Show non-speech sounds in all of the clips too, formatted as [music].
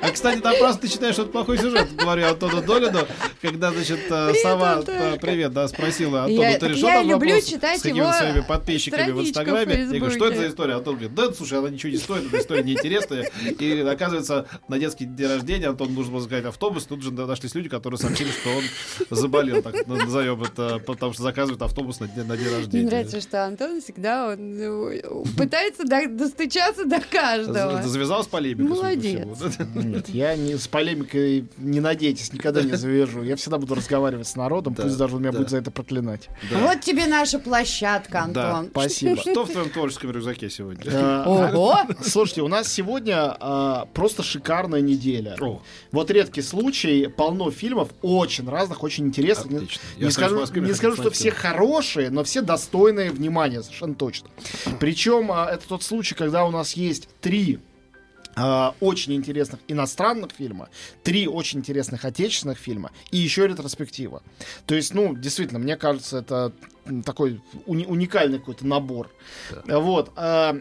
А, кстати, там просто ты читаешь вот плохой сюжет, говорю Антону Долину, когда, значит, э, сова, Антон. э, привет, да, спросила Антону, Я- ты решил я там люблю вопрос читать с его своими подписчиками в страничку в Инстаграме? Я говорю, что это за история? Антон говорит, да, слушай, она ничего не стоит, эта история неинтересная. И, оказывается, на детский день рождения Антон нужно было заказать автобус, тут же нашлись люди, которые сообщили, что он заболел, так назовем это, потому что заказывают автобус на день, на день Мне рождения. нравится, что Антон всегда он, ну, пытается до- достучаться до каждого. Завязалась полемика. Молодец. Нет, я не, с полемикой не надейтесь, никогда не завяжу. Я всегда буду разговаривать с народом, Да, пусть даже он меня да. будет за это проклинать. Да. Вот тебе наша площадка, Да. Антон. Спасибо. Что в твоем творческом рюкзаке сегодня? Ого! Слушайте, у нас сегодня а, просто шикарная неделя. Вот редкий случай, полно фильмов, очень разных, очень интересных. Не- скажу, что все хорошие, но все достойные внимания, совершенно точно. Причем а, это тот случай, когда у нас есть три а, очень интересных иностранных фильма, три очень интересных отечественных фильма и еще ретроспектива. То есть, ну, действительно, мне кажется, это такой уни- уникальный какой-то набор. Вот. а,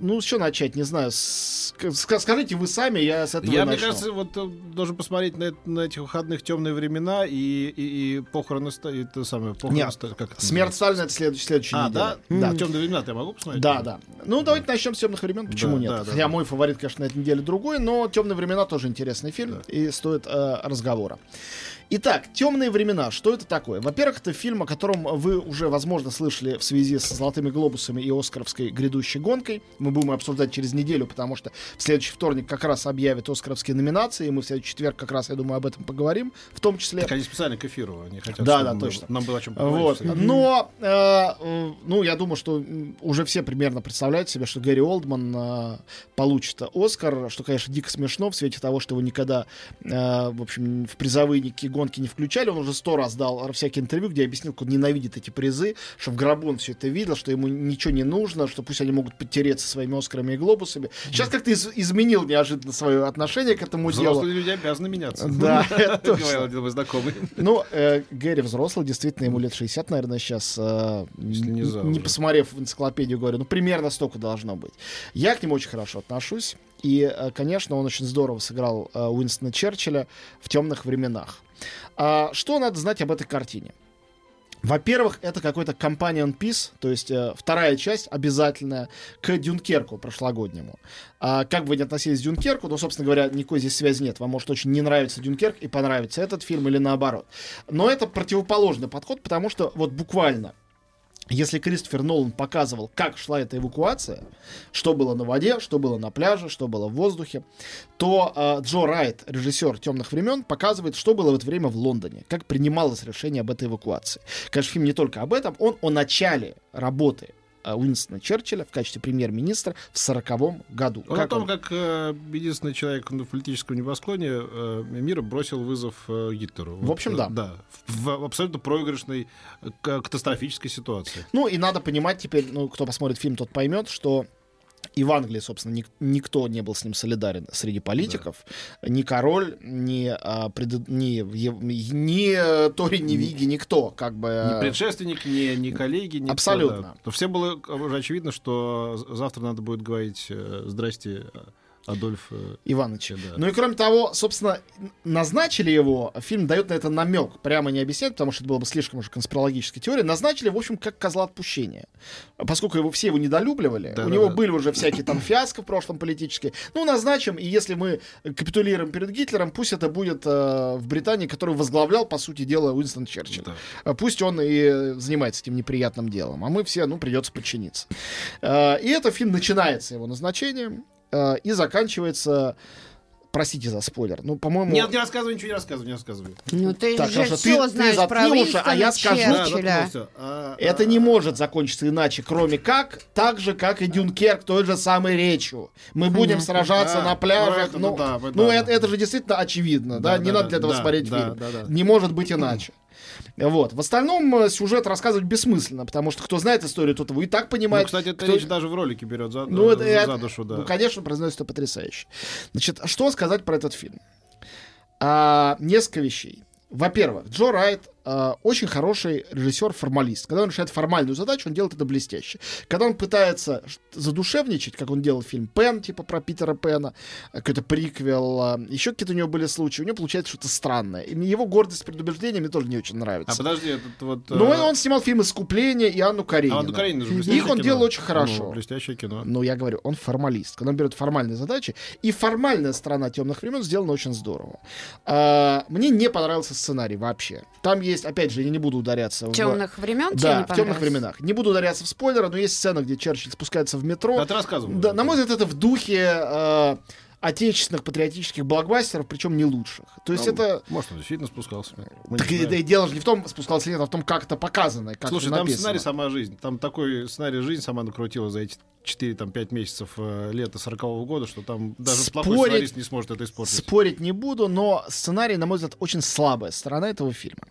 ну, с чего начать, не знаю. с- ска- скажите вы сами, я с этого Я, и мне начну. кажется, вот э, должен посмотреть на, на этих выходных темные времена и, и, и похороны и то самое похороны Нет, как это Смерть? Сталина это следующая, следующая А, неделя. да? Да. Темные времена ты могу посмотреть? Да, да. Ну, давайте начнем с темных времен. Почему Да, нет? да, да, Хотя да. мой фаворит, конечно, на этой неделе другой, но темные времена тоже интересный фильм и стоит э, разговора. Итак, темные времена. Что это такое? Во-первых, это фильм, о котором вы уже, возможно, слышали в связи с Золотыми глобусами и Оскаровской грядущей гонкой. Мы будем обсуждать через неделю, потому что в следующий вторник как раз объявят Оскаровские номинации, и мы в следующий четверг как раз, я думаю, об этом поговорим, в том числе. Так они специально к эфиру, они хотят, Да, да, точно. нам было о чем Вот. поговорить. Но, э, э, ну, я думаю, что уже все примерно представляют себе, что Гэри Олдман э, получит Оскар, что, конечно, дико смешно в свете того, что его никогда, э, в общем, в призовые никакие гонки не включали. Он уже сто раз дал всякие интервью, где объяснил, как он ненавидит эти призы, что в гробу он все это видел, что ему ничего не нужно, что пусть они могут потереться своими Оскарами и Глобусами. Сейчас как-то из- изменил неожиданно свое отношение к этому делу. Взрослые люди обязаны меняться. Да. [laughs] Говорил один мой знакомый. Ну, э, Гэри взрослый, действительно, ему лет 60, наверное, сейчас. э, не посмотрев в энциклопедию, говорю, ну, примерно столько должно быть. Я к нему очень хорошо отношусь. И, э, конечно, он очень здорово сыграл Уинстона Черчилля в темных временах. А, что надо знать об этой картине? Во-первых, это какой-то companion piece, то есть э, вторая часть обязательная к Дюнкерку прошлогоднему. А, как бы вы ни относились к Дюнкерку, ну, собственно говоря, никакой здесь связи нет. Вам может очень не нравится Дюнкерк и понравится этот фильм или наоборот. Но это противоположный подход, потому что вот буквально если Кристофер Нолан показывал, как шла эта эвакуация, что было на воде, что было на пляже, что было в воздухе, то э, Джо Райт, режиссер темных времен, показывает, что было в это время в Лондоне, как принималось решение об этой эвакуации. Конечно, фильм не только об этом, он о начале работы Уинстона Черчилля в качестве премьер-министра в сороковом году. Он Как о том, он- как э, единственный человек на политическом небосклоне э, мира бросил вызов э, Гитлеру. В общем, да. э, Да. В, в абсолютно проигрышной, э, катастрофической ситуации. Ну и надо понимать теперь, ну кто посмотрит фильм, тот поймет, что и в Англии, собственно, ник- никто не был с ним солидарен среди политиков. Ни король, ни, а, пред- ни, ни э, Тори, ни Виги, никто. Как бы, Ни э, предшественник, ни, ни коллеги. Ни Абсолютно. То всем было уже очевидно, что завтра надо будет говорить э, «Здрасте, э, Адольф». э, Иваныч. да. Ну и кроме того, собственно, назначили его, фильм дает на это намек, прямо не объясняет, потому что это было бы слишком уже конспирологической теорией, назначили, в общем, как козла отпущения. Поскольку его все его недолюбливали, Да, у да, него да. были уже всякие там фиаско в прошлом политические, ну, назначим, и если мы капитулируем перед Гитлером, пусть это будет э, в Британии, который возглавлял, по сути дела, Уинстон Черчилль. Да. А Пусть он и занимается этим неприятным делом, а мы все, ну, придется подчиниться. Э, И этот фильм начинается его назначением э, и заканчивается Простите за спойлер. Ну, по-моему... Нет, не рассказывай, ничего не рассказывай, не рассказывай. Ну ты Так, же хорошо, все ты- ты знаешь заткни про уши, а я Уинстона скажу. Да. А, Это а, не может закончиться иначе, кроме как, так же, как и Дюнкерк, той же самой речью. Мы будем Понятно. сражаться А, на ну пляжах. это, Ну, ну да, вы- ну, да, это, да. это же действительно очевидно, да? Да, не да, надо да, для этого да, смотреть да, фильм. да, да. Не может быть иначе. Вот. В остальном э, сюжет рассказывать бессмысленно, потому что кто знает историю, тот его и так Ну, понимает. кстати, это кто- речь даже в ролике берет за, Ну, это, за, душу, да. ну, конечно, произносится потрясающе. Значит, что сказать про этот фильм? А, несколько вещей. Во-первых, Джо Райт очень хороший режиссер-формалист. Когда он решает формальную задачу, он делает это блестяще. Когда он пытается задушевничать, как он делал фильм Пен, типа про Питера Пена, а, какой-то приквел, а, еще какие-то у него были случаи, у него получается что-то странное. И его гордость предубеждения мне тоже не очень нравится. А подожди, этот вот... Ну, э, он снимал фильм «Искупление» и Анну Каренину. а Анну Каренину же Их он кино. делал очень хорошо. Ну, блестящее кино. Ну, я говорю, он формалист. Когда он берет формальные задачи, и формальная сторона темных времен сделана очень здорово. А, мне не понравился сценарий вообще. Там есть, опять же, я не буду ударяться в... Темных времен Да, в темных временах. Не буду ударяться в спойлеры, но есть сцена, где Черчилль спускается в метро. Да, ты рассказывал. Да, на мой взгляд, это в духе э, отечественных патриотических блокбастеров, причем не лучших. То есть Ну, это... Может, он действительно спускался. Мы Так и, да и дело же не в том, спускался ли это, а в том, как это показано, как Слушай, это там сценарий «Сама жизнь». Там такой сценарий «Жизнь» сама накрутила за эти 4-5 месяцев э, лета 40 года, что там даже плохой Спорить- сценарист не сможет это испортить. Спорить не буду, но сценарий, на мой взгляд, очень слабая сторона этого фильма.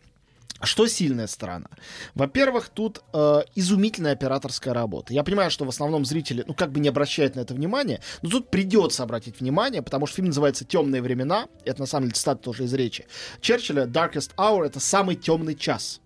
Что сильная сторона? Во-первых, тут э, изумительная операторская работа. Я понимаю, что в основном зрители, ну, как бы не обращают на это внимание, но тут придется обратить внимание, потому что фильм называется «Темные времена». Это, на самом деле, цитата тоже из речи. Черчилля «Darkest Hour» — это самый темный час.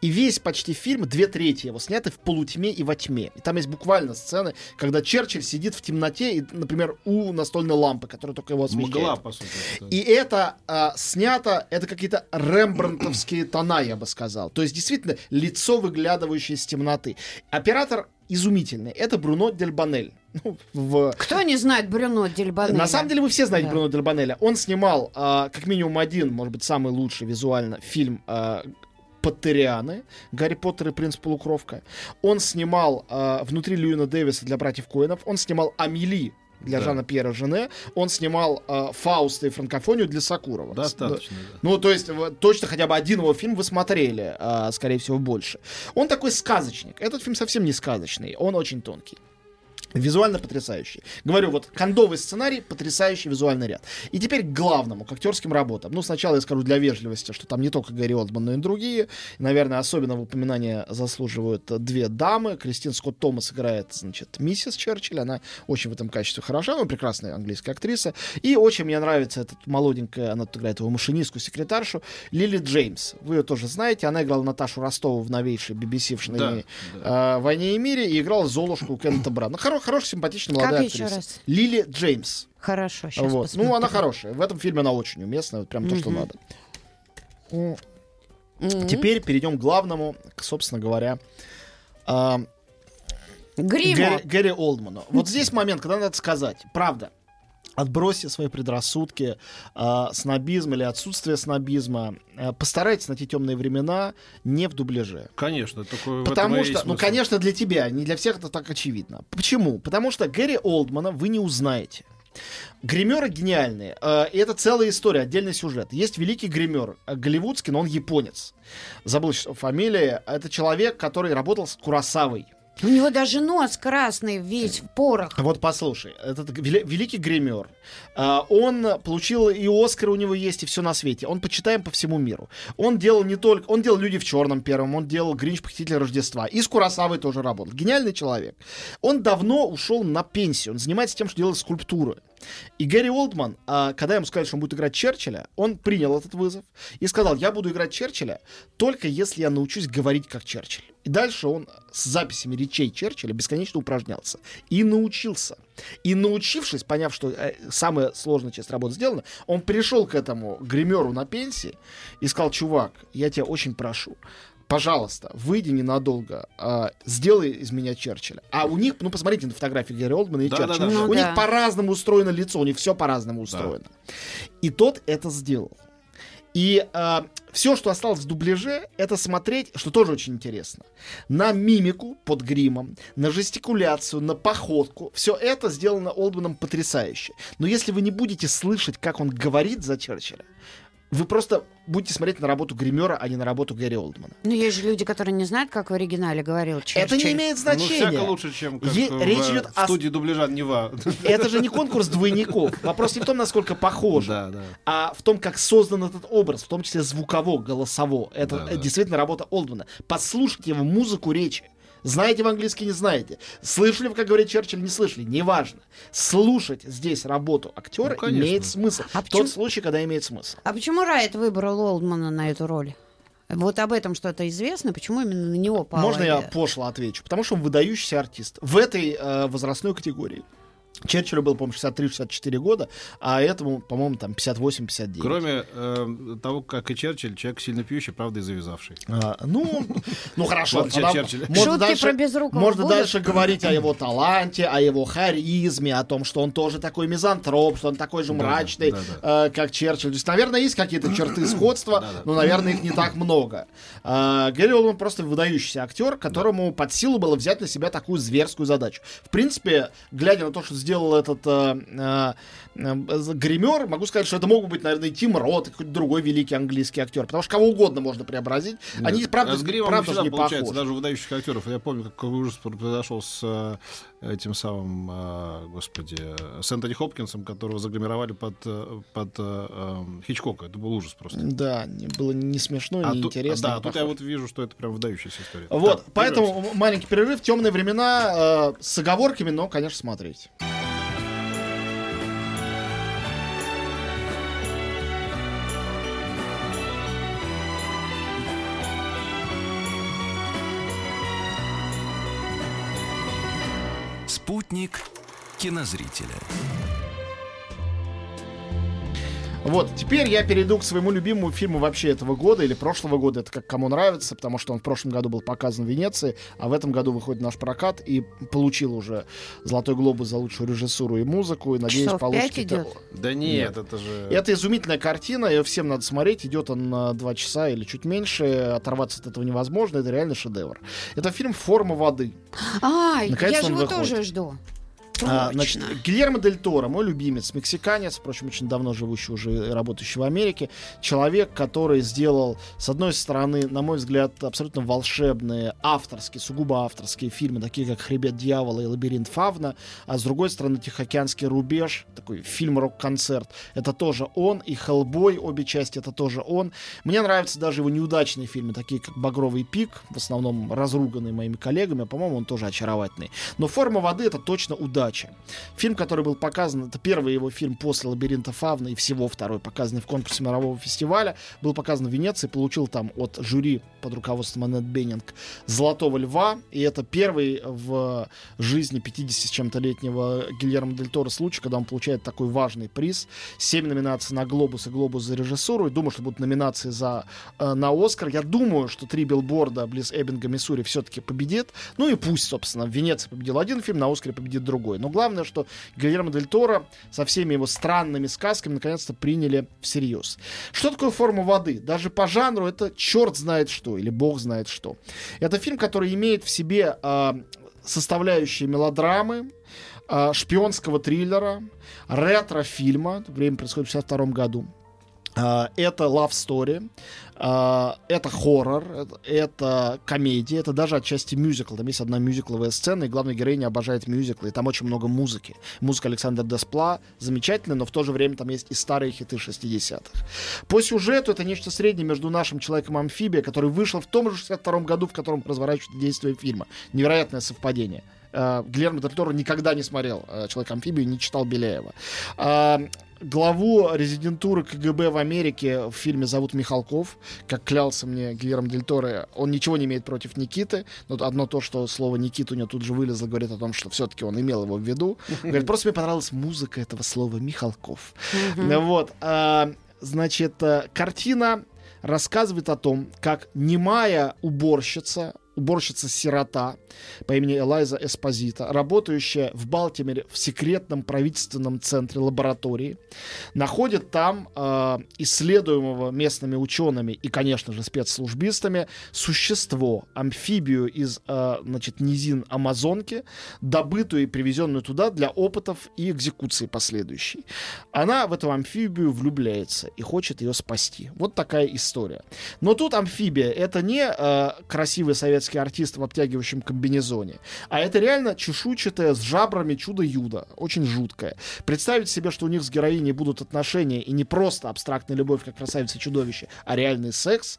И весь почти фильм, две трети его сняты в полутьме и во тьме. И там есть буквально сцены, когда Черчилль сидит в темноте, и, например, у настольной лампы, которая только его освещает. Мгла, по сути. это. И это а, снято, это какие-то рембрандтовские [clears throat] тона, я бы сказал. То есть, действительно, лицо, выглядывающее из темноты. Оператор изумительный. Это Бруно Дельбанель. [laughs] Ну, в... Кто не знает Брюно Дельбанеля? На самом деле вы все знаете Да. Бруно Дельбанеля. Он снимал а, как минимум один, может быть, самый лучший визуально фильм а, Поттерианы, Гарри Поттер и принц Полукровка. Он снимал а, внутри Льюина Дэвиса для братьев Коинов. Он снимал Амели для Да. Жана Пьера Жене. Он снимал а, Фауста и франкофонию для Сакурова. Достаточно, да. Ну, то есть, в- точно хотя бы один его фильм вы смотрели, а, скорее всего, больше. Он такой сказочник. Этот фильм совсем не сказочный, он очень тонкий. Визуально потрясающий. Говорю, вот кондовый сценарий, потрясающий визуальный ряд. И теперь к главному, к актерским работам. Ну, сначала я скажу для вежливости, что там не только Гарри Олдман, но и другие. Наверное, особенно упоминания заслуживают две дамы. Кристин Скотт Томас играет, значит, миссис Черчилль. Она очень в этом качестве хороша, ну, прекрасная английская актриса. И очень мне нравится эта молоденькая, она тут играет его машинистку, секретаршу, Лили Джеймс. Вы ее тоже знаете. Она играла Наташу Ростову в новейшей BBC-шной Да, да. э, «Войне и мире» и играла Золушку Кеннета Брана. Хоро- хорошая, симпатичная Как молодая еще актриса. раз? Лили Джеймс. Хорошо, сейчас Вот. Ну, она хорошая. В этом фильме она очень уместная. Вот прям то, что надо. Теперь перейдем к главному, к, собственно говоря, а, Гримо. Гэри, Гэри Олдману. Вот [laughs] здесь момент, когда надо сказать, правда, отбросьте свои предрассудки, э, снобизм или отсутствие снобизма. Э, постарайтесь найти темные времена не в дубляже. Конечно, такое Потому что, ну, конечно, для тебя, не для всех это так очевидно. Почему? Потому что Гэри Олдмана вы не узнаете. Гримеры гениальные. Э, И это целая история, отдельный сюжет. Есть великий гример, э, голливудский, но он японец. Забыл фамилия. Это человек, который работал с Курасавой. У него даже нос красный, весь в порох. Вот послушай, этот вели- великий гример, а, он получил и Оскар у него есть, и все на свете. Он почитаем по всему миру. Он делал не только... Он делал «Люди в черном» первым, он делал «Гринч. Похититель Рождества». И с Курасавой тоже работал. Гениальный человек. Он давно ушел на пенсию. Он занимается тем, что делает скульптуры. И Гэри Олдман, а, когда ему сказали, что он будет играть Черчилля, он принял этот вызов и сказал, я буду играть Черчилля только если я научусь говорить как Черчилль. И дальше он с записями речей Черчилля бесконечно упражнялся. И научился. И научившись, поняв, что э, самая сложная часть работы сделана, он пришел к этому гримеру на пенсии и сказал, чувак, я тебя очень прошу, пожалуйста, выйди ненадолго, а, сделай из меня Черчилля. А у них, ну, посмотрите на фотографии Гэри Олдмана и Да, Черчилля. да, да. Ну у да. них по-разному устроено лицо, у них все по-разному устроено. И тот это сделал. И все, что осталось в дубляже, это смотреть, что тоже очень интересно, на мимику под гримом, на жестикуляцию, на походку. Все это сделано Олдманом потрясающе. Но если вы не будете слышать, как он говорит за Черчилля, Вы просто будете смотреть на работу гримера, а не на работу Гэри Олдмана. Ну, есть же люди, которые не знают, как в оригинале говорил Черчилль. Это не имеет Ну, значения. всяко лучше, чем как Е- в, речь э, идет в о- студии дубляжа Нева. Это же не конкурс двойников. Вопрос не в том, насколько похоже. Да, да. а в том, как создан этот образ, в том числе звуково, голосово. Это Да, да. действительно работа Олдмана. Послушайте его музыку речи. Знаете вы английский, не знаете. Слышали вы, как говорит Черчилль, не слышали. Неважно. Слушать здесь работу актера Ну, конечно. имеет смысл. А в почему- тот случай, когда имеет смысл. А почему Райт выбрал Олдмана на эту роль? Вот об этом что-то известно, почему именно на него пала Можно я пошло отвечу? Потому что он выдающийся артист. В этой э, возрастной категории. Черчиллю было, по-моему, 63-64 года, а этому, по-моему, там 58-59. Кроме э, того, как и Черчилль, человек сильно пьющий, правда, и завязавший. А, ну, ну хорошо. Можно Шутки дальше, можно дальше говорить о его таланте, о его харизме, о том, что он тоже такой мизантроп, что он такой же Да, да, мрачный, да, э, как Черчилль. То есть, наверное, есть какие-то черты сходства, но, наверное, их не так много. А, Гэри Олдман просто выдающийся актер, которому под силу было взять на себя такую зверскую задачу. В принципе, глядя на то, что сделал этот э, э, э, гример, могу сказать, что это мог бы быть, наверное, и Тим Рот, какой-то другой великий английский актер. Потому что кого угодно можно преобразить. Они, Нет. правда, а с гримом правда всегда не получается, похожи. даже выдающих актеров. Я помню, какой ужас произошел с э, этим самым, э, господи, э, с Энтони Хопкинсом, которого загримировали под, э, под э, э, Хичкока. Это был ужас просто. Да, не- было не смешно, А не тут- интересно. да, не тут я похоже. вот вижу, что это прям выдающаяся история. Вот, Так, поэтому прервемся. м- маленький перерыв, темные времена, э, с оговорками, но, конечно, смотреть. Кинозрителя. Вот, теперь я перейду к своему любимому фильму вообще этого года или прошлого года, это как кому нравится, потому что он в прошлом году был показан в Венеции, а в этом году выходит наш прокат и получил уже Золотой глобус за лучшую режиссуру и музыку, и, надеюсь, Часов получит... идет? Да нет, это же... Это изумительная картина, ее всем надо смотреть. Идет он на два часа или чуть меньше. Оторваться от этого невозможно. Это реально шедевр. Это фильм «Форма воды». А, я же его выходит. тоже жду. А, Точно. значит, Гильермо Дель Торо, мой любимец, мексиканец, впрочем, очень давно живущий уже и работающий в Америке, человек, который сделал, с одной стороны, на мой взгляд, абсолютно волшебные, авторские, сугубо авторские фильмы, такие как «Хребет дьявола» и «Лабиринт Фавна», а с другой стороны, «Тихоокеанский рубеж», такой фильм-рок-концерт, это тоже он, и «Хеллбой», обе части, это тоже он. Мне нравятся даже его неудачные фильмы, такие как «Багровый пик», в основном разруганные моими коллегами, а, по-моему, он тоже очаровательный. Но «Форма воды» — это точно удача. Фильм, который был показан, это первый его фильм после «Лабиринта Фавна» и всего второй, показанный в конкурсе мирового фестиваля, был показан в Венеции, получил там от жюри под руководством Аннет Беннинг «Золотого льва», и это первый в жизни 50 с чем-то летнего Гильермо Дель Торо случай, когда он получает такой важный приз. Семь номинаций на «Глобус» и «Глобус» за режиссуру, и думаю, что будут номинации за, э, на «Оскар». Я думаю, что «Три билборда» близ Эббинга, Миссури все-таки победит. Ну и пусть, собственно, в Венеции победил один фильм, на «Оскаре» победит другой. Но главное, что Гильермо Дель Торо со всеми его странными сказками наконец-то приняли всерьез. Что такое форма воды? Даже по жанру это черт знает что, или бог знает что. Это фильм, который имеет в себе а, составляющие мелодрамы, а, шпионского триллера, ретро-фильма, время происходит в 62 году. А, Это love story, а, это хоррор, это- комедия, это даже отчасти мюзикл. Там есть одна мюзикловая сцена, и главная героиня обожает мюзиклы, и там очень много музыки. Музыка Александра Деспла замечательная, но в то же время там есть и старые хиты 60-х. По сюжету это нечто среднее между нашим Человеком-амфибия, который вышел в том же 62 году, в котором разворачивается действие фильма. Невероятное совпадение. Э, Гильермо Дель Торо никогда не смотрел «Человек-амфибию», не читал Беляева. Главу резидентуры КГБ в Америке в фильме зовут Михалков. Как клялся мне Гильермо Дель Торо, он ничего не имеет против Никиты. Но одно то, что слово Никита у него тут же вылезло, говорит о том, что все-таки он имел его в виду. Говорит, просто мне понравилась музыка этого слова Михалков. Ну Вот. а, Значит, э, картина рассказывает о том, как немая уборщица уборщица-сирота по имени Элайза Эспозита, работающая в Балтиморе в секретном правительственном центре лаборатории, находит там э, исследуемого местными учеными и, конечно же, спецслужбистами существо, амфибию из э, значит, низин Амазонки, добытую и привезенную туда для опытов и экзекуции последующей. Она в эту амфибию влюбляется и хочет ее спасти. Вот такая история. Но тут амфибия это не э, красивый советский артист в обтягивающем комбинезоне, а это реально чешуйчатое с жабрами чудо-юдо. Очень жуткое. Представить себе, что у них с героиней будут отношения и не просто абстрактная любовь, как красавица чудовище, а реальный секс,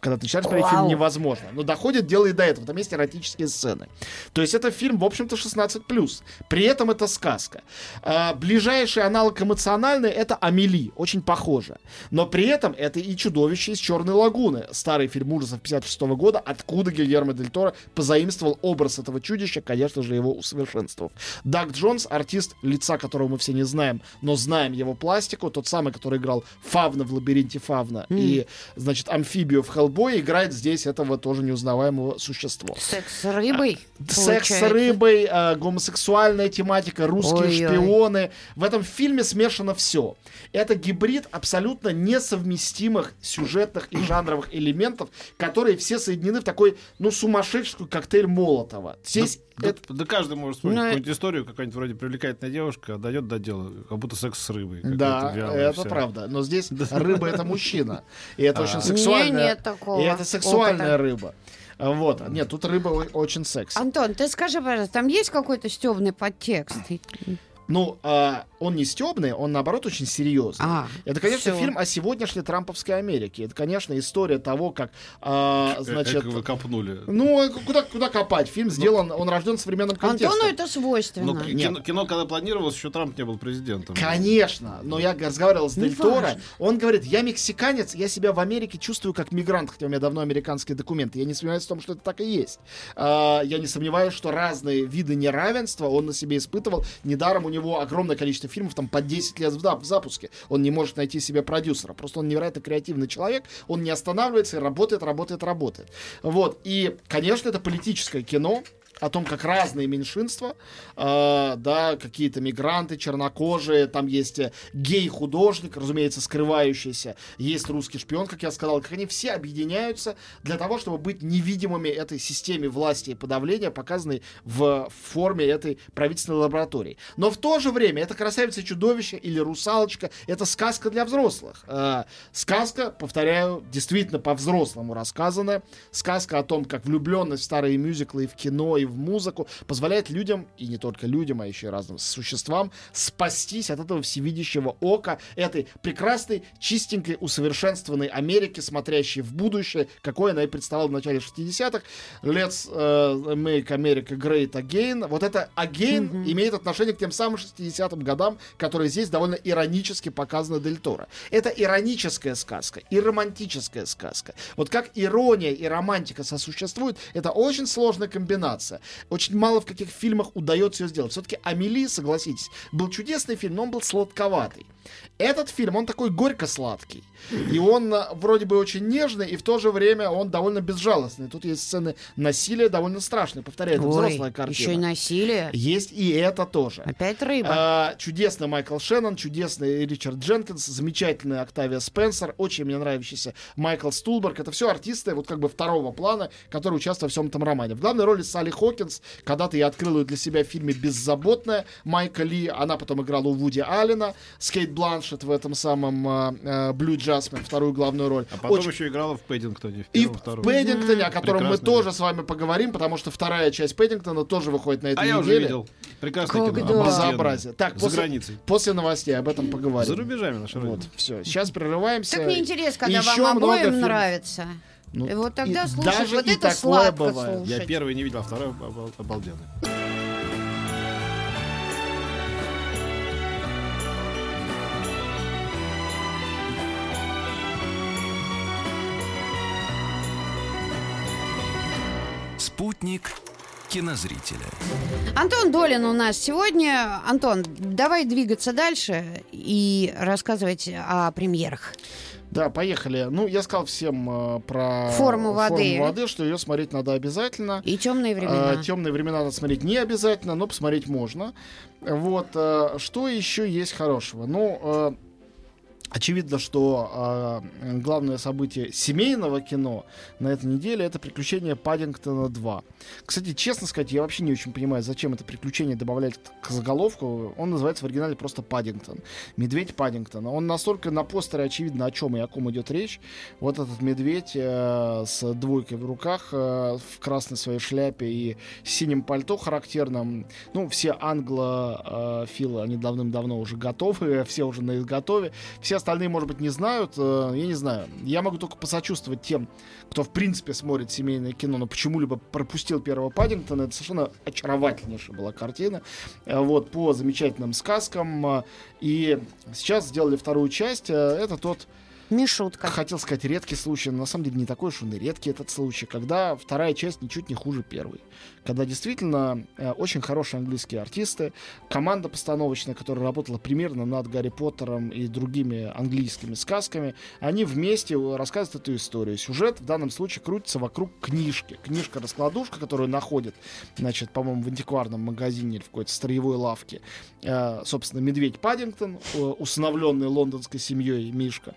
когда ты начинаешь смотреть фильм, невозможно. Но доходит дело и до этого. Там есть эротические сцены. То есть это фильм, в общем-то, 16+. При этом это сказка. А, ближайший аналог эмоциональный — это «Амели». Очень похоже. Но при этом это и «Чудовище из Черной лагуны». Старый фильм ужасов 56 года, откуда Гильермо Дель Торо позаимствовал образ этого чудища, конечно же, его усовершенствовав. Даг Джонс, артист, лица которого мы все не знаем, но знаем его пластику, тот самый, который играл Фавна в «Лабиринте Фавна» и, значит, амфибию в Хеллбой, играет здесь этого тоже неузнаваемого существа. Секс с рыбой. Секс с рыбой, э, гомосексуальная тематика, русские Ой-ой. шпионы. В этом фильме смешано все. Это гибрид абсолютно несовместимых сюжетных и жанровых элементов, которые все соединены в такой, ну, сумасшедший коктейль Молотова. Здесь Да, это- да каждый может вспомнить Ну, какую-нибудь историю, какая-нибудь вроде привлекательная девушка, дойдет до дела, как будто секс с рыбой. Да, это вся. правда. Но здесь рыба это мужчина. И это А. очень сексуальная. нет такого И это сексуальная рыба. Вот. Нет, тут рыба очень секси. Антон, ты скажи, пожалуйста, там есть какой-то стебный подтекст? Ну, а, он не стебный, он наоборот очень серьезный. А, Это, конечно, всё. фильм о сегодняшней Трамповской Америке. Это, конечно, история того, как, а, Э, значит, Как вы копнули. ну а куда куда копать? Фильм сделан, он рожден в современном контексте. Антону это свойственно. Но Нет. кино, кино, когда планировалось, еще Трамп не был президентом. Конечно, но я разговаривал с Дель Торо. Он говорит, я мексиканец, я себя в Америке чувствую как мигрант, хотя у меня давно американские документы. Я не сомневаюсь в том, что это так и есть. А, Я не сомневаюсь, что разные виды неравенства он на себе испытывал. Недаром у него огромное количество фильмов, там по 10 лет в запуске. Он не может найти себе продюсера. Просто он невероятно креативный человек. Он не останавливается и работает, работает, работает. Вот. И, конечно, это политическое кино о том, как разные меньшинства, э, да, какие-то мигранты, чернокожие, там есть э, гей-художник, разумеется, скрывающийся, есть русский шпион, как я сказал, как они все объединяются для того, чтобы быть невидимыми этой системе власти и подавления, показанной в форме этой правительственной лаборатории. Но в то же время это красавица чудовище или русалочка, это сказка для взрослых. Э, сказка, повторяю, действительно по-взрослому рассказанная. Сказка о том, как влюбленность в старые мюзиклы и в кино, и в музыку позволяет людям, и не только людям, а еще и разным существам, спастись от этого всевидящего ока, этой прекрасной, чистенькой, усовершенствованной Америки, смотрящей в будущее, какой она и представляла в начале 60-х. Let's э, make America great again. Вот это again имеет отношение к тем самым 60-м годам, которые здесь довольно иронически показаны Дель Торо. Это ироническая сказка и романтическая сказка. Вот как ирония и романтика сосуществуют, это очень сложная комбинация. Очень мало в каких фильмах удается ее сделать. Все-таки Амели, согласитесь, был чудесный фильм, но он был сладковатый. Этот фильм, он такой горько-сладкий. И он а, вроде бы очень нежный, и в то же время он довольно безжалостный. Тут есть сцены насилия довольно страшные. Повторяю, это взрослая картина. еще и насилие. Есть и это тоже. Опять рыба. А, чудесный Майкл Шеннон, чудесный Ричард Дженкинс, замечательная Октавия Спенсер, очень мне нравящийся Майкл Стулберг. Это все артисты вот как бы второго плана, которые участвуют во всем этом романе. В главной роли Салли Хокинс. Когда-то я открыл ее для себя в фильме «Беззаботная» Майка Ли. Она потом играла у Вуди Аллена. Скейт Бланшет в этом самом «Блю Джасмин», вторую главную роль. А потом Очень- еще играла в Пэддингтоне. В и первом, в втором. Пэддингтоне, о котором мы Прекрасный тоже фильм. с вами поговорим, потому что вторая часть Пэддингтона тоже выходит на этой А я неделе. уже видел. Прекрасное Как кино. да. Безобразие. Так, За после- границей. После новостей об этом поговорим. За рубежами наша Вот, все. Сейчас прерываемся. Так мне интересно, когда Еще вам обоим фильмов. нравится. Ну, И вот тогда и даже вот и это сладко бывает. слушать. Я первый не видел, а второй обал- обалденный. Спутник кинозрителя. Антон Долин у нас сегодня. Антон, давай двигаться дальше и рассказывать о премьерах. Да, поехали. Ну, я сказал всем э, про Форму воды. форму воды, что ее смотреть надо обязательно. И темные времена. А, темные времена надо смотреть не обязательно, но посмотреть можно. Вот. э, Что еще есть хорошего? Ну, э, очевидно, что э, главное событие семейного кино на этой неделе это приключения Паддингтона 2. Кстати, честно сказать, я вообще не очень понимаю, зачем это приключение добавлять к заголовку. Он называется в оригинале просто Паддингтон. Медведь Паддингтона. Он настолько на постере очевидно, о чем и о ком идет речь. Вот этот медведь э, с двойкой в руках, э, в красной своей шляпе и синим пальто характерном. Ну, все англофилы, они давным-давно уже готовы, [laughs] все уже на изготове. Все остальные, может быть, не знают. э, Я не знаю. Я могу только посочувствовать тем, кто, в принципе, смотрит семейное кино, но почему-либо пропустил первого Паддингтона. Это совершенно очаровательнейшая была картина. Э, Вот, по замечательным сказкам. Э, И сейчас сделали вторую часть. Это тот Мишутка. Хотел сказать редкий случай, но на самом деле не такой уж он и редкий этот случай, когда вторая часть ничуть не хуже первой. Когда действительно э, очень хорошие английские артисты, команда постановочная, которая работала примерно над Гарри Поттером и другими английскими сказками, они вместе рассказывают эту историю. Сюжет в данном случае крутится вокруг книжки. Книжка-раскладушка, которую находят, значит, по-моему, в антикварном магазине или в какой-то строевой лавке. Э, собственно, медведь Паддингтон, э, усыновленный лондонской семьей Мишка.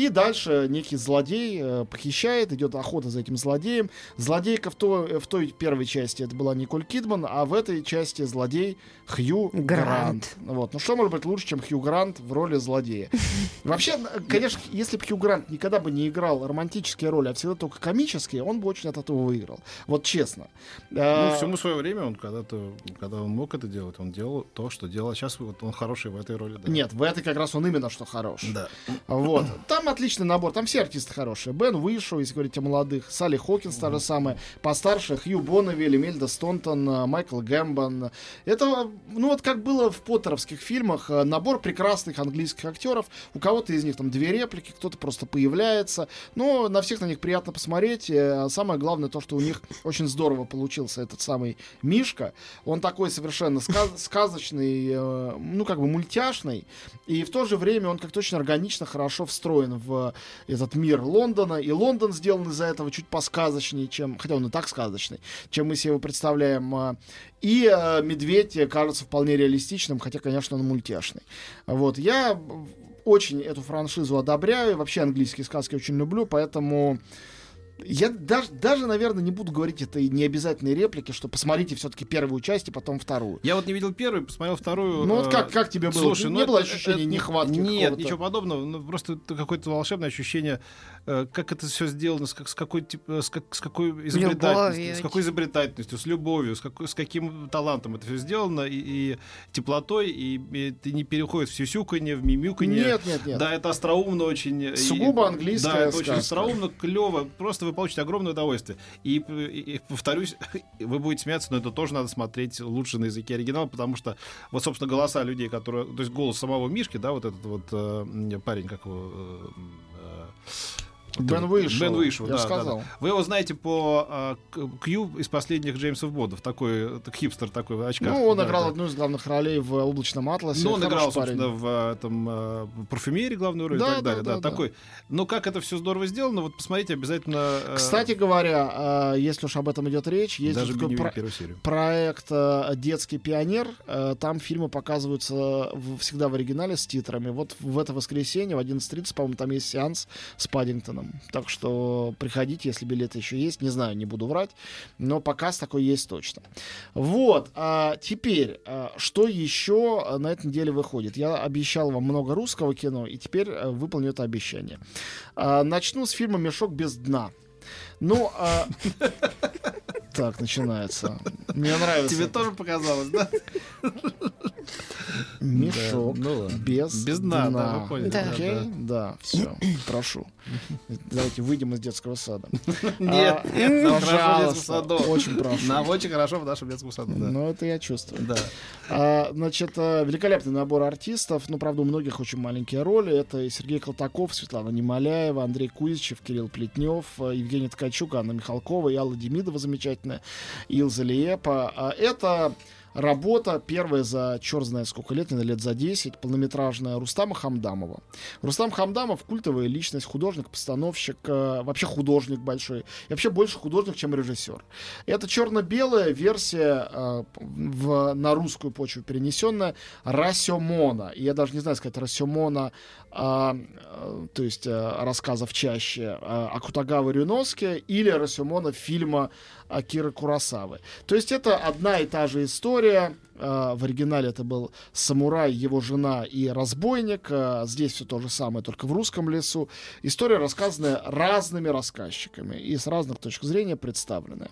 И дальше некий злодей э, похищает, идет охота за этим злодеем. Злодейка в, то, в той первой части это была Николь Кидман, а в этой части злодей Хью Грант. Грант. Вот. Ну что может быть лучше, чем Хью Грант в роли злодея? [laughs] Вообще, э, конечно, если бы Хью Грант никогда бы не играл романтические роли, а всегда только комические, он бы очень от этого выиграл. Вот честно. Ну, Э, всему свое время он когда-то, когда он мог это делать, он делал то, что делал. А сейчас вот он хороший в этой роли. да. Нет, в этой как раз он именно что хорош. Да. Вот. Там отличный набор, там все артисты хорошие. Бен Уишоу, если говорить о молодых, Салли Хокинс, та же самая, постарше, Хью Бонневиль, Мельда Стонтон, э, Майкл Гэмбон. Это, ну вот как было в поттеровских фильмах, э, набор прекрасных английских актеров. У кого-то из них там две реплики, кто-то просто появляется. Но на всех на них приятно посмотреть. Э, Самое главное то, что у них очень здорово получился этот самый Мишка. Он такой совершенно ска- [laughs] сказочный, ну как бы мультяшный. И в то же время он как-то очень органично, хорошо встроен в этот мир Лондона. И Лондон сделан из-за этого чуть посказочнее, чем... Хотя он и так сказочный, чем мы себе его представляем. а. И э, медведь кажется вполне реалистичным, хотя, конечно, он мультяшный. Вот. Я очень эту франшизу одобряю. Вообще английские сказки очень люблю, поэтому... Я даже, даже, наверное, не буду говорить этой необязательной реплики, что посмотрите все-таки первую часть и потом вторую. Я вот не видел первую, посмотрел вторую. Ну вот э, как, как тебе было? Слушай, не ну было это- ощущения это- нехватки Нет, какого-то? ничего подобного. Ну, просто какое-то волшебное ощущение, э, как это все сделано, с, как- с какой, типа, с, как- с какой изобретательностью, Любовью. с какой изобретательностью, с любовью, с, какой, с каким талантом это все сделано, и, и теплотой, и, и это не переходит в сюсюканье, в мимюканье. Нет, нет, нет. Да, это остроумно очень. и- Сугубо английская Да, это очень сказка. остроумно, клево. Просто вы получите огромное удовольствие. И, и- и повторюсь, [laughs] вы будете смеяться, но это тоже надо смотреть лучше на языке оригинала, потому что вот, собственно, голоса людей, которые... То есть голос самого Мишки, да, вот этот вот э, парень, как его... э, э, Бен Уишоу. Бен Уишоу, я да, сказал. да. Вы его знаете по К- Кью из последних Джеймсов Бондов. Такой хипстер такой в очках. Ну, он Да, играл да. одну из главных ролей в «Облачном атласе». Ну, он играл, парень. собственно, в а, этом а, парфюмерии главную роль Да, и так да, далее. Да, да, да. такой. Но как это все здорово сделано, вот посмотрите обязательно. э, Кстати говоря, а, если уж об этом идет речь, есть даже такой про- проект э, «Детский пионер». Э, Там фильмы показываются в- всегда в оригинале с титрами. Вот в это воскресенье в 11.30, по-моему, там есть сеанс с Паддингтоном. Так что приходите, если билеты еще есть. Не знаю, не буду врать, но показ такой есть точно. Вот. а теперь, а, что еще на этой неделе выходит? Я обещал вам много русского кино, и теперь э, выполню это обещание. А, Начну с фильма «Мешок без дна». Ну, а, [laughs] так начинается. Мне нравится. Тебе тоже показалось, да? [laughs] Мешок Да, ну без, Без дна, да, вы поняли. Да. Окей, да, все, [clears throat] прошу. Давайте выйдем из детского сада. [laughs] Нет, А, нет, пожалуйста, очень прошу. Нам очень хорошо в нашем детском саду, да. Ну, это я чувствую. Да. А, значит, э, великолепный набор артистов. Ну, правда, у многих очень маленькие роли. Это и Сергей Колтаков, Светлана Немоляева, Андрей Кузичев, Кирилл Плетнев, э, Евгений Ткачук, Анна Михалкова и Алла Демидова замечательная, Илза Лиепа. А Это работа первая за черт знает сколько лет, наверное, лет за 10, полнометражная Рустама Хамдамова. Рустам Хамдамов культовая личность, художник, постановщик, э, вообще художник большой. И вообще больше художник, чем режиссер. Это черно-белая версия э, в, на русскую почву перенесенная Расемона. И я даже не знаю сказать Расемона, а, э, то есть рассказов чаще э, Акутагавы Рюноске или Расемона фильма Акиры Курасавы. То есть это одна и та же история. Э, В оригинале это был самурай, его жена и разбойник. Э, Здесь все то же самое, только в русском лесу. История рассказанная разными рассказчиками и с разных точек зрения представленная.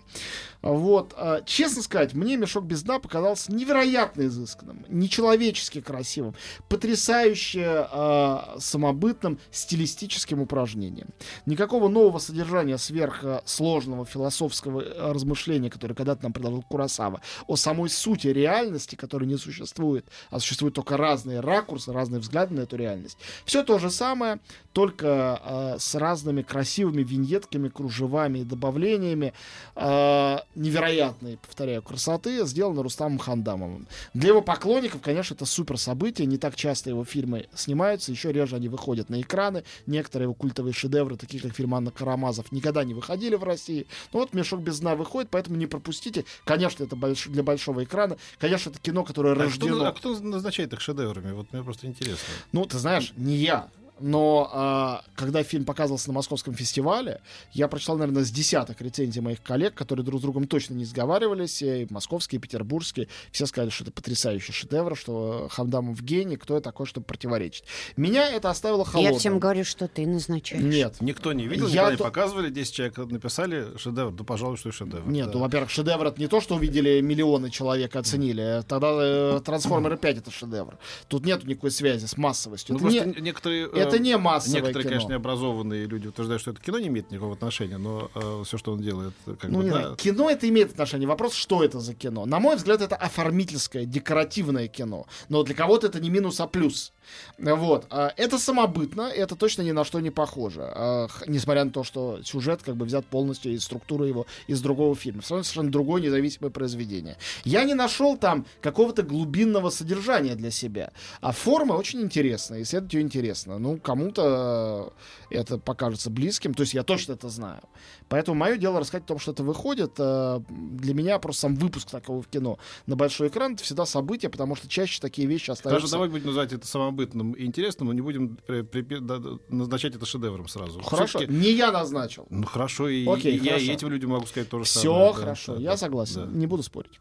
Вот. э, Честно сказать, мне «Мешок без дна» показался невероятно изысканным, нечеловечески красивым, потрясающе э, самобытным стилистическим упражнением. Никакого нового содержания сверхсложного философского размышления, которое когда-то нам предложил Курасава, о самой сути реальности, которая не существует, а существуют только разные ракурсы, разные взгляды на эту реальность. Все то же самое, только э, с разными красивыми виньетками, кружевами и добавлениями э, невероятной, повторяю, красоты, сделано Рустамом Хандамовым. Для его поклонников, конечно, это супер событие. Не так часто его фильмы снимаются, еще реже они выходят на экраны. Некоторые его культовые шедевры, такие как фильм Анна Карамазов, никогда не выходили в России. Но вот «Мешок без дна» выходит, поэтому не пропустите. Конечно, это больш- для большого экрана. Конечно, это кино, которое А кто, рождено... а кто назначает их шедеврами? Вот мне просто интересно. Ну, ты знаешь, не я. Но а, когда фильм показывался на московском фестивале, я прочитал, наверное, с десяток рецензий моих коллег, которые друг с другом точно не сговаривались, и московские, и петербургские. Все сказали, что это потрясающий шедевр, что Хамдамов гений, кто я такой, чтобы противоречить. Меня это оставило холодным. Я всем говорю, что ты назначаешь. Нет. Никто не видел, Я никогда не то- показывали. 10 человек написали шедевр. Да, пожалуй, что и шедевр. Нет, да. ну, во-первых, шедевр это не то, что увидели миллионы человек и оценили. Тогда э, Трансформеры 5 это шедевр. Тут нет никакой связи с массовостью. Ну, это, просто не, некоторые, э, это не массовое Некоторые, кино. конечно, необразованные люди утверждают, что это кино не имеет никакого отношения, но все, что он делает, как Ну, бы, не да, кино это имеет отношение. Вопрос, что это за кино. На мой взгляд, это оформительское, декоративное кино. Но для кого-то это не минус, а плюс. Вот. А, Это самобытно, это точно ни на что не похоже. А, Несмотря на то, что сюжет как бы взят полностью из структуры его из другого фильма. Все равно совершенно другое независимое произведение. Я не нашел там какого-то глубинного содержания для себя. А форма очень интересная, исследовать ее интересно. Ну, кому-то э, это покажется близким, то есть я точно это знаю. Поэтому мое дело рассказать о том, что это выходит. Э, Для меня просто сам выпуск такого в кино на большой экран это всегда событие, потому что чаще такие вещи остаются. Даже давай будем называть это самобытным и интересным, но не будем при- при- да, да, назначать это шедевром сразу. Хорошо, не я назначил. Ну хорошо, и, Окей, и я и хорошо. этим людям могу сказать то же Все самое. да, хорошо, да, я да, согласен, да. не буду спорить.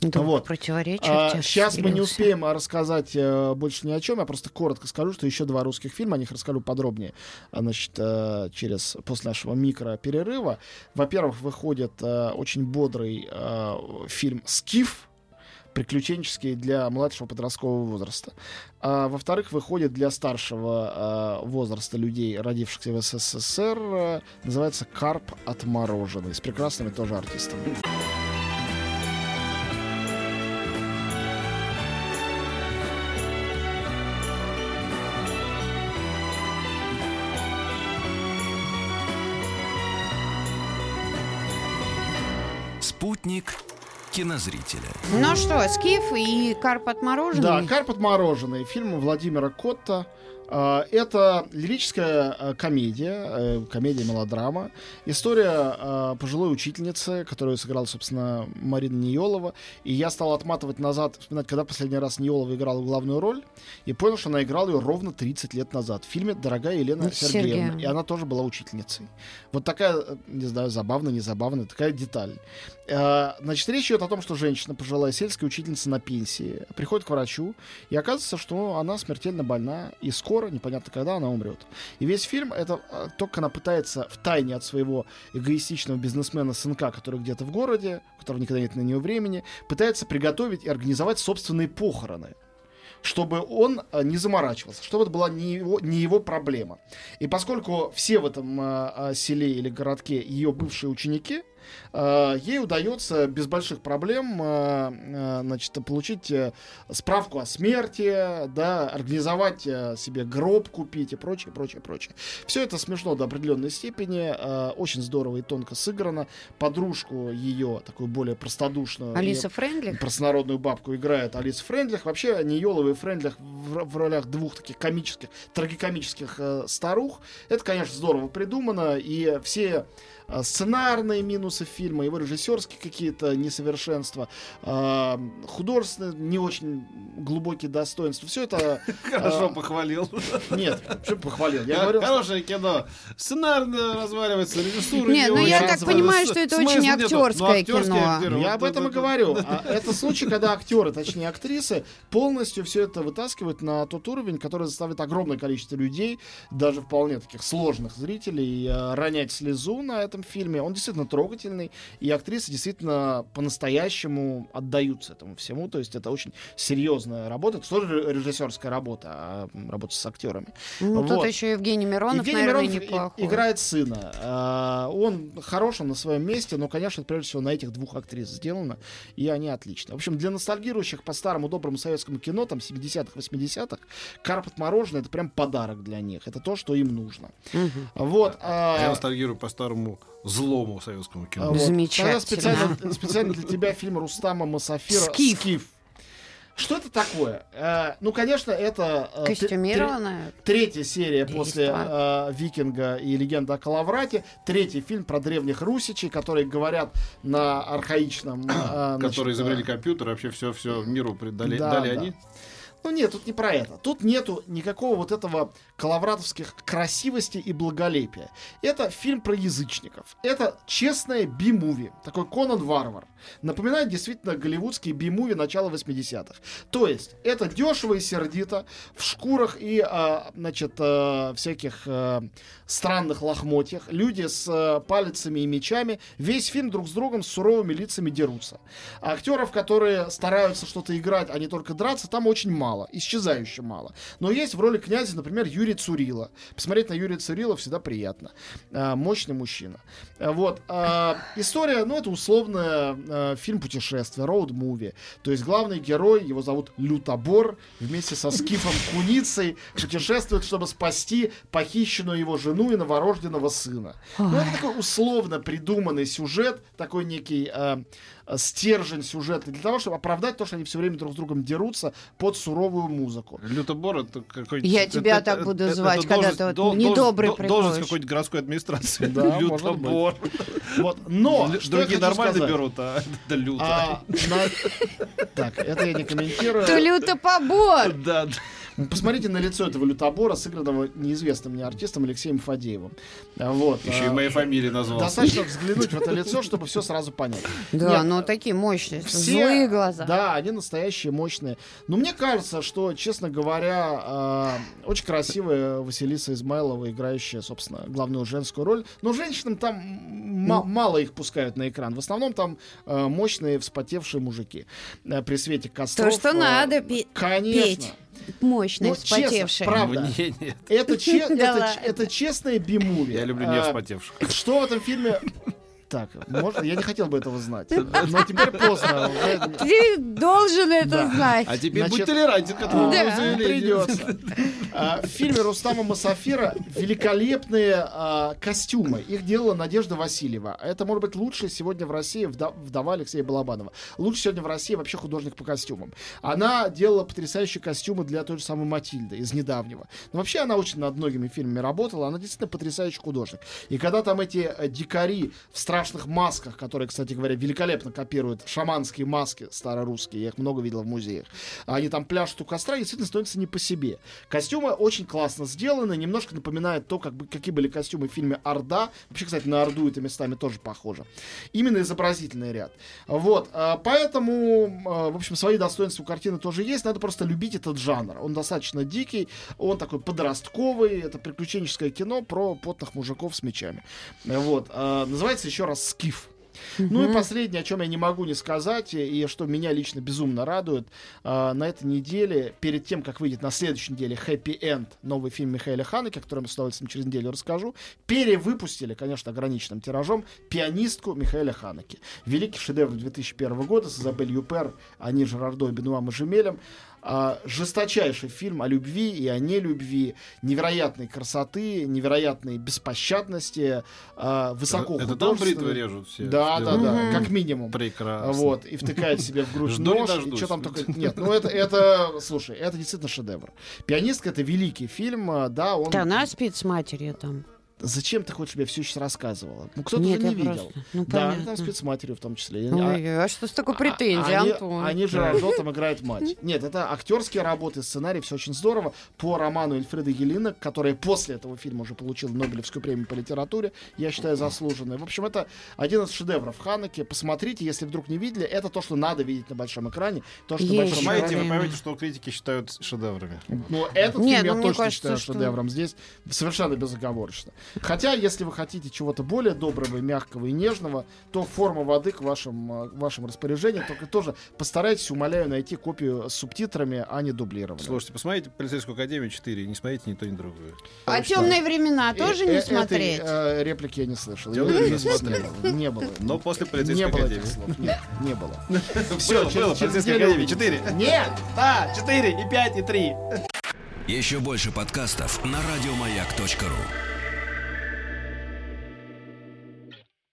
Дух Вот. противоречия в тебя сейчас мы не успеем а, рассказать э, больше ни о чем. Я просто коротко скажу, что еще два русских фильма, о них расскажу подробнее, а, значит, э, через после нашего микроперерыва. Во-первых, выходит э, очень бодрый э, фильм "Скиф" приключенческий для младшего подросткового возраста. А, во-вторых, выходит для старшего э, возраста людей, родившихся в СССР, э, называется «Карп отмороженный» с прекрасными тоже артистами. Спутник кинозрителя. Ну что, Скиф и Карп отмороженный? Да, «Карп отмороженный», фильм Владимира Котта. А, Это лирическая а, комедия, э, комедия-мелодрама. История а, пожилой учительницы, которую сыграла, собственно, Марина Ниелова. И я стал отматывать назад, вспоминать, когда последний раз Ниелова играла главную роль, и понял, что она играла ее ровно 30 лет назад в фильме «Дорогая Елена Сергеевна. Сергеевна». И она тоже была учительницей. Вот такая, э, не знаю, забавная, незабавная, такая деталь. Значит, речь идет о том, что женщина, пожилая сельская учительница на пенсии, приходит к врачу, и оказывается, что она смертельно больна, и скоро, непонятно когда, она умрет. И весь фильм это э, то, как она пытается в тайне от своего эгоистичного бизнесмена сынка, который где-то в городе, у которого никогда нет на нее времени, пытается приготовить и организовать собственные похороны. чтобы он э, не заморачивался, чтобы это была не его, не его проблема. И поскольку все в этом э, э, селе или городке ее бывшие ученики, ей удается без больших проблем э, э, значит, получить э, справку о смерти, да, организовать э, себе гроб купить и прочее, прочее, прочее. Все это смешно до определенной степени, э, очень здорово и тонко сыграно. Подружку ее, такую более простодушную, Алиса Френдлих. простонародную бабку играет Алиса Френдлих. Вообще, Ниелова и Френдлих в, в ролях двух таких комических, трагикомических э, старух. Это, конечно, здорово придумано. И все э, сценарные минусы фильма, его режиссерские какие-то несовершенства, э, художественные не очень глубокие достоинства. Все это... [laughs] Хорошо э, похвалил. Нет, что похвалил? Я говорю, Хорошее кино. Сценарно разваливается, режиссура Не, ну я так понимаю, что это очень актерское Ну, актерские кино. Я об этом и говорю. А это случай, когда актеры, точнее актрисы, полностью все это вытаскивают на тот уровень, который заставит огромное количество людей, даже вполне таких сложных зрителей, ронять слезу на этом фильме. Он действительно трогательный, и актрисы действительно по-настоящему отдаются этому всему. То есть это очень серьезная работа. Это тоже режиссерская работа, а работа с актерами. Ну, тут Вот. еще Евгений Миронов, Евгений наверное, Миронов неплохой. играет сына. А, Он хорош, он на своем месте, но, конечно, это прежде всего на этих двух актрис сделано, и они отличны. В общем, для ностальгирующих по старому доброму советскому кино, там, 70-х, 80-х, «Карпот мороженое» — это прям подарок для них. Это то, что им нужно. Мгм. Вот. А Я а, ностальгирую по старому злому советскому а, кино. вот. Замечательно. Тогда специально, специально для тебя фильм Рустама Масафира «Скиф». Что это такое? Э, ну, конечно, это... э, Костюмированная. Третья серия Действо. после э, Викинга и Легенда о Калаврате. Третий фильм про древних русичей, которые говорят на архаичном... э, значит, Которые изобрели э, компьютер, вообще все, все миру придали, Да, дали да. они. Ну нет, тут не про это. Тут нету никакого вот этого калавратовских красивости и благолепия. Это фильм про язычников. Это честное би-муви. Такой Конан Варвар. Напоминает действительно голливудские би-муви начала 80-х. То есть, это дешево и сердито, в шкурах и, а, значит, а, всяких а, странных лохмотьях. Люди с а, палицами и мечами. Весь фильм друг с другом с суровыми лицами дерутся. Актеров, которые стараются что-то играть, а не только драться, там очень мало. Исчезающе мало. Но есть в роли князя, например, Юрий Цурила. Посмотреть на Юрия Цурила всегда приятно. А, мощный мужчина. А, Вот. А, история, ну, это условно фильм путешествия, роуд-муви. То есть главный герой, его зовут Лютобор, вместе со Скифом Куницей путешествует, чтобы спасти похищенную его жену и новорожденного сына. Ну, это такой условно придуманный сюжет, такой некий стержень сюжета, для того, чтобы оправдать то, что они все время друг с другом дерутся под суровую музыку. Лютобор это какой-то... Я это- тебя это- так это- буду это звать, когда должность- ты вот дол- недобрый должность- Должность приходишь. какой-то городской администрации. Да, Лютобор. Вот. Но, Другие нормально берут, а это люто. А, Так, это я не комментирую. То люто побор! Да, да. Посмотрите на лицо этого лютобора, сыгранного неизвестным мне артистом Алексеем Фадеевым. Вот. Еще и а, моей фамилии назвал. Достаточно взглянуть в это лицо, чтобы все сразу понять. Да, Нет, ну такие мощные, все- злые глаза. Да, они настоящие, мощные. Но мне кажется, что, честно говоря, а, очень красивая Василиса Измайлова, играющая, собственно, главную женскую роль. Но женщинам там ма- мало их пускают на экран. В основном там а, мощные, вспотевшие мужики а, при свете костров. То, что а, надо пе- Конечно. петь. Мощные, Ну, честно, вспотевшие. правда. Мне нет. Это, че- это, это честное би-муви. Я люблю не А, вспотевших. Что в этом фильме... Так, можно? Я не хотел бы этого знать. [laughs] Но теперь поздно. Ты должен это Да. знать. А теперь Значит, будь толерантен к этому. Придется. А, В фильме Рустама Масафира великолепные а, костюмы. Их делала Надежда Васильева. Это, может быть, лучшая сегодня в России вдова Алексея Балабанова. Лучше сегодня в России вообще художник по костюмам. Она делала потрясающие костюмы для той же самой Матильды из недавнего. Но вообще она очень над многими фильмами работала. Она действительно потрясающий художник. И когда там эти э, дикари в страшных масках, которые, кстати говоря, великолепно копируют шаманские маски старорусские, я их много видел в музеях, они там пляшут у костра, и действительно становится не по себе. Костюмы очень классно сделаны, немножко напоминает то, как бы, какие были костюмы в фильме «Орда». Вообще, кстати, на «Орду» это местами тоже похоже. Именно изобразительный ряд. Вот, а, поэтому, а, в общем, свои достоинства у картины тоже есть, надо просто любить этот жанр. Он достаточно дикий, он такой подростковый, это приключенческое кино про потных мужиков с мечами. Вот, а, называется еще раз «Скиф». Ну и последнее, о чем я не могу не сказать, и, что меня лично безумно радует, а, на этой неделе, перед тем, как выйдет на следующей неделе Happy End, новый фильм Михаила Ханеке, о котором я с удовольствием через неделю расскажу, перевыпустили, конечно, ограниченным тиражом, пианистку Михаила Ханеке. Великий шедевр 2001 года с Изабель Юпер, Ани Жерардо и Бенуам и Жемелем. А, жесточайший фильм о любви и о нелюбви, невероятной красоты, невероятной беспощадности, а, высоко Это там бритвы режут все. Да, да, да, как минимум. Прекрасно. Вот, и втыкает себе в грудь нож, и что там только... Нет, ну это, [laughs] это, слушай, это действительно шедевр. «Пианистка» — это великий фильм, а, да, он... Да, она спит с матерью там. Зачем ты хочешь, чтобы я все сейчас рассказывала? Ну, кто-то Нет, же не я видел. просто- ну, да, понятно. там спит с матерью в том числе. А- Ой, а что с такой претензией, они, Антон? Они же Рожо там играет мать. Нет, это актерские работы, сценарий, все очень здорово. По роману Эльфреда Гелина, которая после этого фильма уже получила Нобелевскую премию по литературе, я считаю, заслуженная. В общем, это один из шедевров Ханеке. Посмотрите, если вдруг не видели, это то, что надо видеть на большом экране. То, что на Есть. большом Понимаете, вы поймете, что критики считают шедеврами. Но этот Не, фильм я ну, мне точно кажется, считаю что- шедевром. Здесь совершенно безоговорочно. Хотя, если вы хотите чего-то более доброго, мягкого и нежного, то форма воды к вашим, э, к вашим распоряжениям. Только тоже постарайтесь, умоляю, найти копию с субтитрами, а не дублированную. Слушайте, посмотрите «Полицейскую академию 4» и не смотрите ни то, ни другое. А темные времена тоже Э, не э, смотреть? Этой, э, реплики я не слышал. Темные не было. смотрели. Не было. Но после Не «Полицейской было академии». этих слов. Нет, не было. [laughs] Все, было, «Полицейская академия увидимся. 4. Нет! [laughs] Да, 4 и 5 и 3. Еще больше подкастов на радиомаяк.ру.